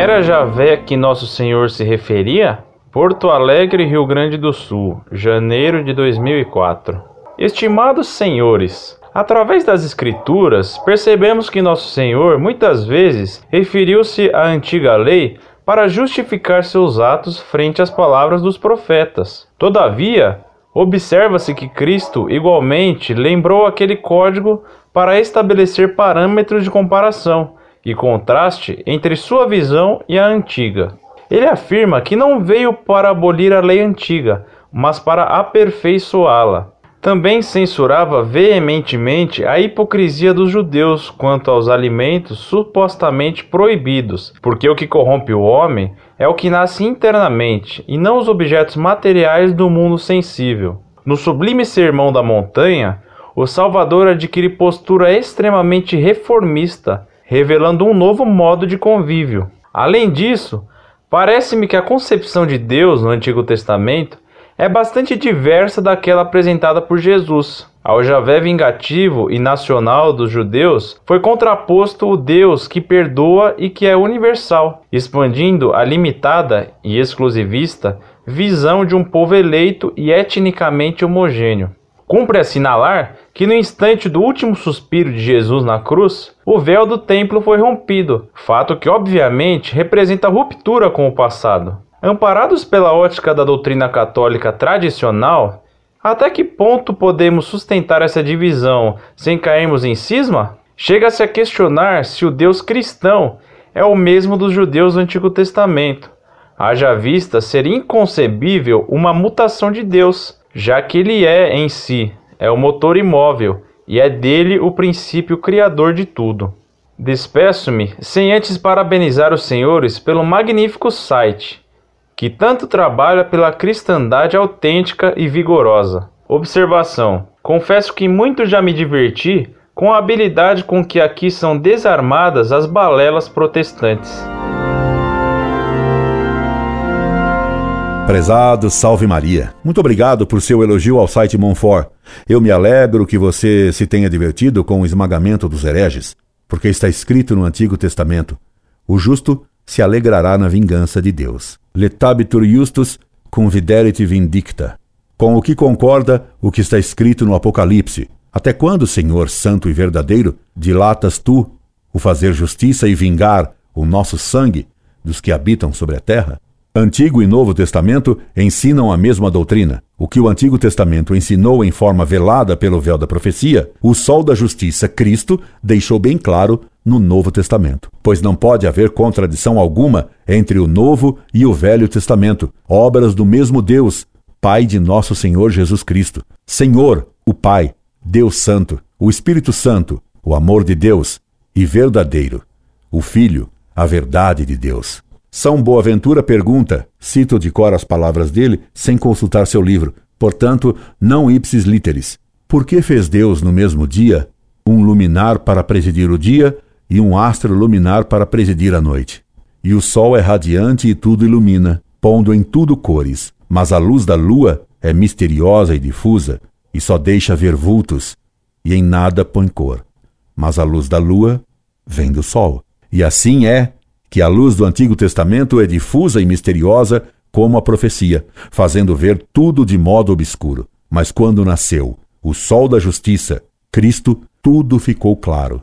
Era Javé que Nosso Senhor se referia? Porto Alegre, Rio Grande do Sul, janeiro de 2004. Estimados senhores, através das Escrituras, percebemos que Nosso Senhor muitas vezes referiu-se à antiga lei para justificar seus atos frente às palavras dos profetas. Todavia, observa-se que Cristo igualmente lembrou aquele código para estabelecer parâmetros de comparação e contraste entre sua visão e a antiga. Ele afirma que não veio para abolir a lei antiga, mas para aperfeiçoá-la. Também censurava veementemente a hipocrisia dos judeus quanto aos alimentos supostamente proibidos, porque o que corrompe o homem é o que nasce internamente e não os objetos materiais do mundo sensível. No sublime Sermão da Montanha, o Salvador adquire postura extremamente reformista, revelando um novo modo de convívio. Além disso, parece-me que a concepção de Deus no Antigo Testamento é bastante diversa daquela apresentada por Jesus. Ao Javé vingativo e nacional dos judeus foi contraposto o Deus que perdoa e que é universal, expandindo a limitada e exclusivista visão de um povo eleito e etnicamente homogêneo. Cumpre assinalar que no instante do último suspiro de Jesus na cruz, o véu do templo foi rompido, fato que obviamente representa ruptura com o passado. Amparados pela ótica da doutrina católica tradicional, até que ponto podemos sustentar essa divisão sem cairmos em cisma? Chega-se a questionar se o Deus cristão é o mesmo dos judeus do Antigo Testamento. Haja vista ser inconcebível uma mutação de Deus, já que ele é em si, é o motor imóvel e é dele o princípio criador de tudo. Despeço-me sem antes parabenizar os senhores pelo magnífico site que tanto trabalha pela cristandade autêntica e vigorosa. Observação: confesso que muito já me diverti com a habilidade com que aqui são desarmadas as balelas protestantes. Prezado Salve Maria, muito obrigado por seu elogio ao site Monfort. Eu me alegro que você se tenha divertido com o esmagamento dos hereges, porque está escrito no Antigo Testamento: o justo se alegrará na vingança de Deus letabitur justus conviderit vindicta. Com o que concorda o que está escrito no Apocalipse. Até quando, Senhor santo e verdadeiro, dilatas tu o fazer justiça e vingar o nosso sangue dos que habitam sobre a terra? Antigo e Novo Testamento ensinam a mesma doutrina. O que o Antigo Testamento ensinou em forma velada pelo véu da profecia, o sol da justiça, Cristo, deixou bem claro no Novo Testamento. Pois não pode haver contradição alguma entre o Novo e o Velho Testamento, obras do mesmo Deus, Pai de nosso Senhor Jesus Cristo. Senhor, o Pai, Deus Santo, o Espírito Santo, o amor de Deus e verdadeiro, o Filho, a verdade de Deus. São Boaventura pergunta, cito de cor as palavras dele, sem consultar seu livro, portanto, não ipsis literis. Por que fez Deus no mesmo dia um luminar para presidir o dia e um astro luminar para presidir a noite? E o sol é radiante e tudo ilumina, pondo em tudo cores, mas a luz da lua é misteriosa e difusa, e só deixa ver vultos, e em nada põe cor. Mas a luz da lua vem do sol. E assim é que a luz do Antigo Testamento é difusa e misteriosa como a profecia, fazendo ver tudo de modo obscuro. Mas quando nasceu o sol da justiça, Cristo, tudo ficou claro.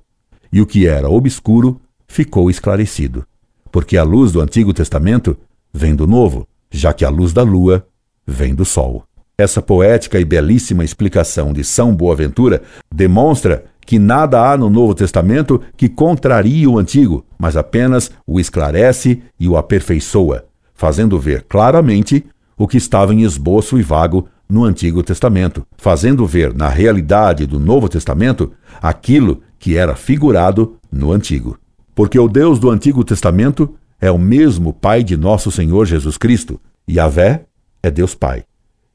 E o que era obscuro ficou esclarecido. Porque a luz do Antigo Testamento vem do Novo, já que a luz da lua vem do sol. Essa poética e belíssima explicação de São Boaventura demonstra que nada há no Novo Testamento que contrarie o Antigo, mas apenas o esclarece e o aperfeiçoa, fazendo ver claramente o que estava em esboço e vago no Antigo Testamento, fazendo ver na realidade do Novo Testamento aquilo que era figurado no Antigo. Porque o Deus do Antigo Testamento é o mesmo Pai de nosso Senhor Jesus Cristo, e Vé é Deus Pai.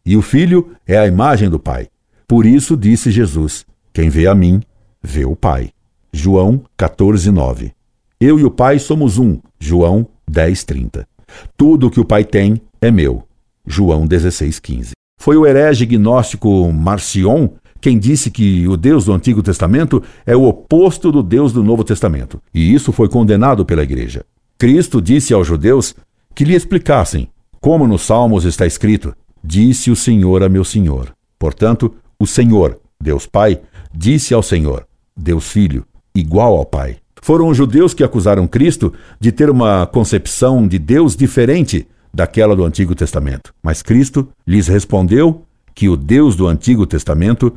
E o Filho é a imagem do Pai. Por isso disse Jesus: Quem vê a mim, vê o Pai. João 14, 9. Eu e o Pai somos um. João 10, 30. Tudo o que o Pai tem é meu. João 16, 15. Foi o herege gnóstico Marcion quem disse que o Deus do Antigo Testamento é o oposto do Deus do Novo Testamento. E isso foi condenado pela Igreja. Cristo disse aos judeus que lhe explicassem como nos Salmos está escrito: Disse o Senhor a meu Senhor. Portanto, o Senhor, Deus Pai, disse ao Senhor, Deus Filho, igual ao Pai. Foram os judeus que acusaram Cristo de ter uma concepção de Deus diferente daquela do Antigo Testamento. Mas Cristo lhes respondeu que o Deus do Antigo Testamento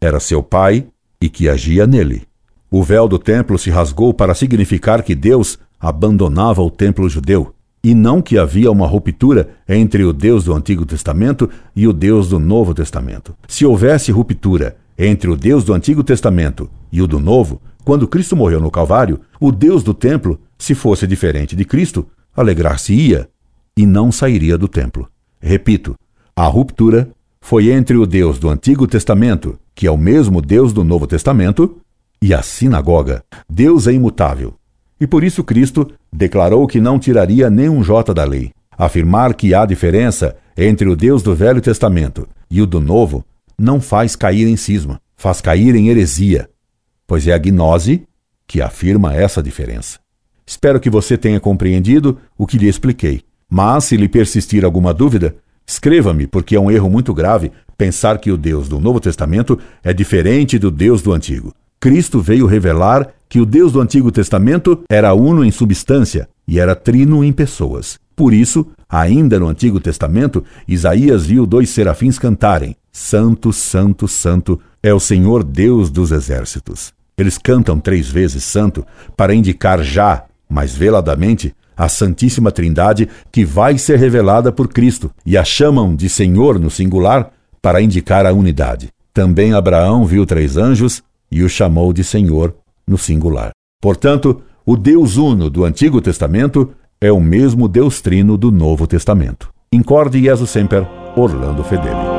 era seu Pai e que agia nele. O véu do templo se rasgou para significar que Deus abandonava o templo judeu, e não que havia uma ruptura entre o Deus do Antigo Testamento e o Deus do Novo Testamento. Se houvesse ruptura entre o Deus do Antigo Testamento e o do Novo, quando Cristo morreu no Calvário, o Deus do templo, se fosse diferente de Cristo, alegrar-se-ia e não sairia do templo. Repito, a ruptura foi entre o Deus do Antigo Testamento, que é o mesmo Deus do Novo Testamento, e a sinagoga. Deus é imutável. E por isso Cristo declarou que não tiraria nenhum jota da lei. Afirmar que há diferença entre o Deus do Velho Testamento e o do Novo não faz cair em cisma, faz cair em heresia, pois é a gnose que afirma essa diferença. Espero que você tenha compreendido o que lhe expliquei. Mas, se lhe persistir alguma dúvida, escreva-me, porque é um erro muito grave pensar que o Deus do Novo Testamento é diferente do Deus do Antigo. Cristo veio revelar que o Deus do Antigo Testamento era uno em substância e era trino em pessoas. Por isso, ainda no Antigo Testamento, Isaías viu dois serafins cantarem: Santo, Santo, Santo é o Senhor Deus dos exércitos. Eles cantam três vezes Santo para indicar já, mais veladamente, a Santíssima Trindade que vai ser revelada por Cristo, e a chamam de Senhor no singular para indicar a unidade. Também Abraão viu três anjos e o chamou de Senhor no singular. Portanto, o Deus Uno do Antigo Testamento é o mesmo Deus Trino do Novo Testamento. Incorde Jesus Semper, Orlando Fedeli.